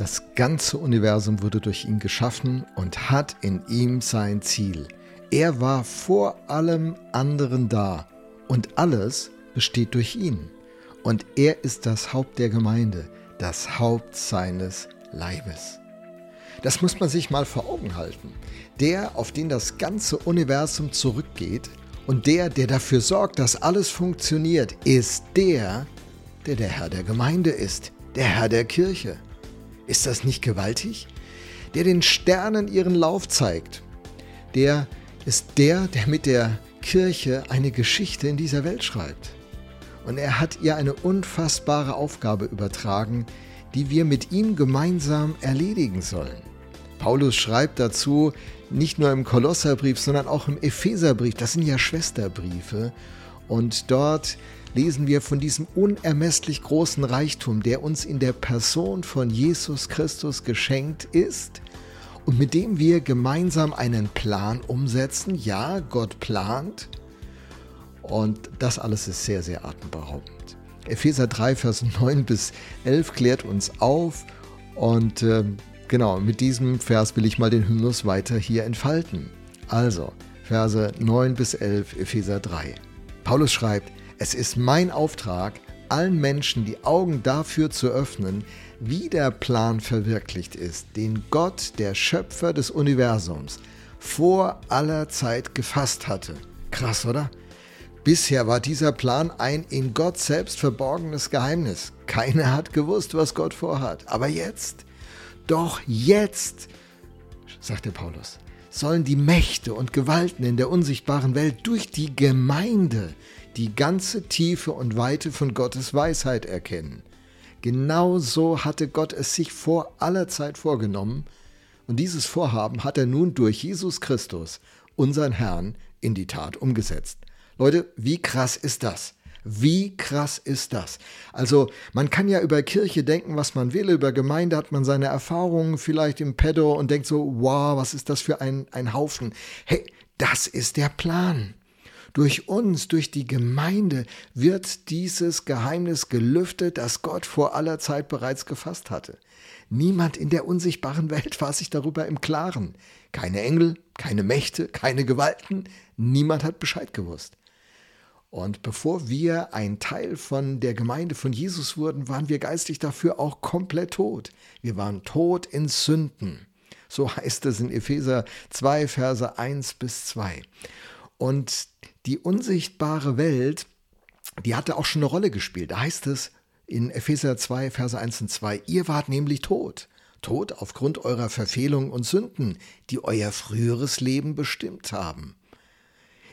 Das ganze Universum wurde durch ihn geschaffen und hat in ihm sein Ziel. Er war vor allem anderen da und alles besteht durch ihn. Und er ist das Haupt der Gemeinde, das Haupt seines Leibes. Das muss man sich mal vor Augen halten. Der, auf den das ganze Universum zurückgeht und der, der dafür sorgt, dass alles funktioniert, ist der, der der Herr der Gemeinde ist, der Herr der Kirche. Ist das nicht gewaltig? Der den Sternen ihren Lauf zeigt. Der ist der, der mit der Kirche eine Geschichte in dieser Welt schreibt. Und er hat ihr eine unfassbare Aufgabe übertragen, die wir mit ihm gemeinsam erledigen sollen. Paulus schreibt dazu, nicht nur im Kolosserbrief, sondern auch im Epheserbrief, das sind ja Schwesterbriefe, und dort lesen wir von diesem unermesslich großen Reichtum, der uns in der Person von Jesus Christus geschenkt ist und mit dem wir gemeinsam einen Plan umsetzen. Ja, Gott plant. Und das alles ist sehr, sehr atemberaubend. Epheser 3, Vers 9 bis 11 klärt uns auf. Und äh, genau, mit diesem Vers will ich mal den Hymnus weiter hier entfalten. Also, Verse 9 bis 11, Epheser 3. Paulus schreibt, es ist mein Auftrag, allen Menschen die Augen dafür zu öffnen, wie der Plan verwirklicht ist, den Gott, der Schöpfer des Universums, vor aller Zeit gefasst hatte. Krass, oder? Bisher war dieser Plan ein in Gott selbst verborgenes Geheimnis. Keiner hat gewusst, was Gott vorhat. Aber jetzt, doch jetzt, sagt der Paulus, sollen die Mächte und Gewalten in der unsichtbaren Welt durch die Gemeinde die ganze Tiefe und Weite von Gottes Weisheit erkennen. Genau so hatte Gott es sich vor aller Zeit vorgenommen, und dieses Vorhaben hat er nun durch Jesus Christus, unseren Herrn, in die Tat umgesetzt. Leute, wie krass ist das? Wie krass ist das? Also, man kann ja über Kirche denken, was man will, über Gemeinde hat man seine Erfahrungen vielleicht im Pedo und denkt so, wow, was ist das für ein, ein Haufen? Hey, das ist der Plan. Durch uns, durch die Gemeinde wird dieses Geheimnis gelüftet, das Gott vor aller Zeit bereits gefasst hatte. Niemand in der unsichtbaren Welt war sich darüber im Klaren. Keine Engel, keine Mächte, keine Gewalten, niemand hat Bescheid gewusst. Und bevor wir ein Teil von der Gemeinde von Jesus wurden, waren wir geistlich dafür auch komplett tot. Wir waren tot in Sünden. So heißt es in Epheser 2, Verse 1 bis 2. Und die unsichtbare Welt, die hatte auch schon eine Rolle gespielt. Da heißt es in Epheser 2, Verse 1 und 2, ihr wart nämlich tot. Tot aufgrund eurer Verfehlungen und Sünden, die euer früheres Leben bestimmt haben.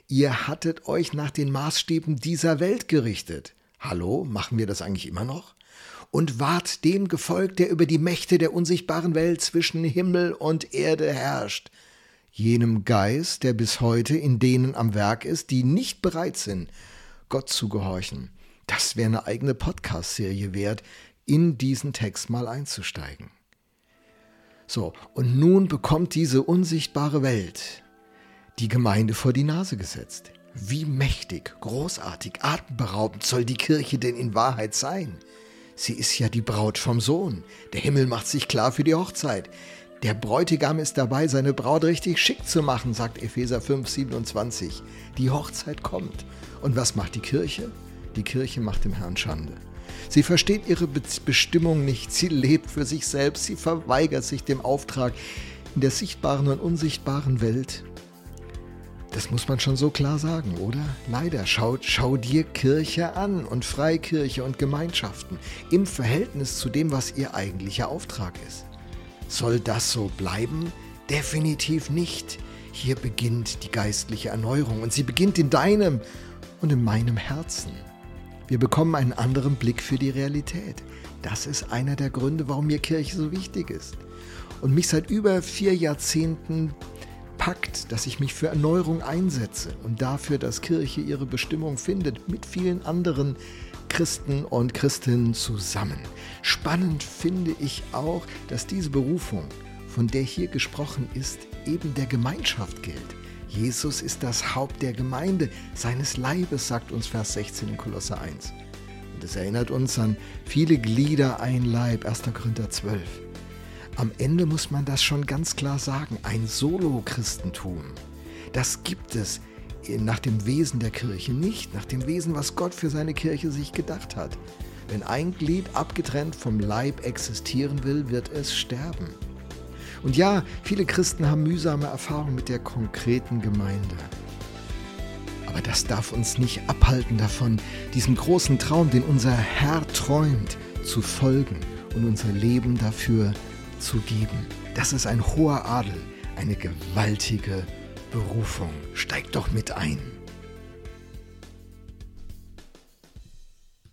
Ihr hattet euch nach den Maßstäben dieser Welt gerichtet. Hallo, machen wir das eigentlich immer noch? Und wart dem gefolgt, der über die Mächte der unsichtbaren Welt zwischen Himmel und Erde herrscht, jenem Geist, der bis heute in denen am Werk ist, die nicht bereit sind, Gott zu gehorchen. Das wäre eine eigene Podcast-Serie wert, in diesen Text mal einzusteigen. So, und nun bekommt diese unsichtbare Welt die Gemeinde vor die Nase gesetzt. Wie mächtig, großartig, atemberaubend soll die Kirche denn in Wahrheit sein? Sie ist ja die Braut vom Sohn. Der Himmel macht sich klar für die Hochzeit. Der Bräutigam ist dabei, seine Braut richtig schick zu machen, sagt Epheser 5, 27. Die Hochzeit kommt. Und was macht die Kirche? Die Kirche macht dem Herrn Schande. Sie versteht ihre Bestimmung nicht, sie lebt für sich selbst, sie verweigert sich dem Auftrag in der sichtbaren und unsichtbaren Welt. Das muss man schon so klar sagen, oder? Leider, schau, schau dir Kirche an und Freikirche und Gemeinschaften im Verhältnis zu dem, was ihr eigentlicher Auftrag ist. Soll das so bleiben? Definitiv nicht. Hier beginnt die geistliche Erneuerung und sie beginnt in deinem und in meinem Herzen. Wir bekommen einen anderen Blick für die Realität. Das ist einer der Gründe, warum mir Kirche so wichtig ist. Und mich seit über vier Jahrzehnten packt, dass ich mich für Erneuerung einsetze und dafür, dass Kirche ihre Bestimmung findet mit vielen anderen Christen und Christinnen zusammen. Spannend finde ich auch, dass diese Berufung, von der hier gesprochen ist, eben der Gemeinschaft gilt. Jesus ist das Haupt der Gemeinde, seines Leibes, sagt uns Vers 16 in Kolosse 1. Und es erinnert uns an viele Glieder, ein Leib, 1. Korinther 12. am Ende muss man das schon ganz klar sagen, ein Solo-Christentum. Das gibt es nach dem Wesen der Kirche nicht, nach dem Wesen, was Gott für seine Kirche sich gedacht hat. Wenn ein Glied abgetrennt vom Leib existieren will, wird es sterben. Und ja, viele Christen haben mühsame Erfahrungen mit der konkreten Gemeinde. Aber das darf uns nicht abhalten davon, diesem großen Traum, den unser Herr träumt, zu folgen und unser Leben dafür zu geben. Das ist ein hoher Adel, eine gewaltige Berufung. Steig doch mit ein.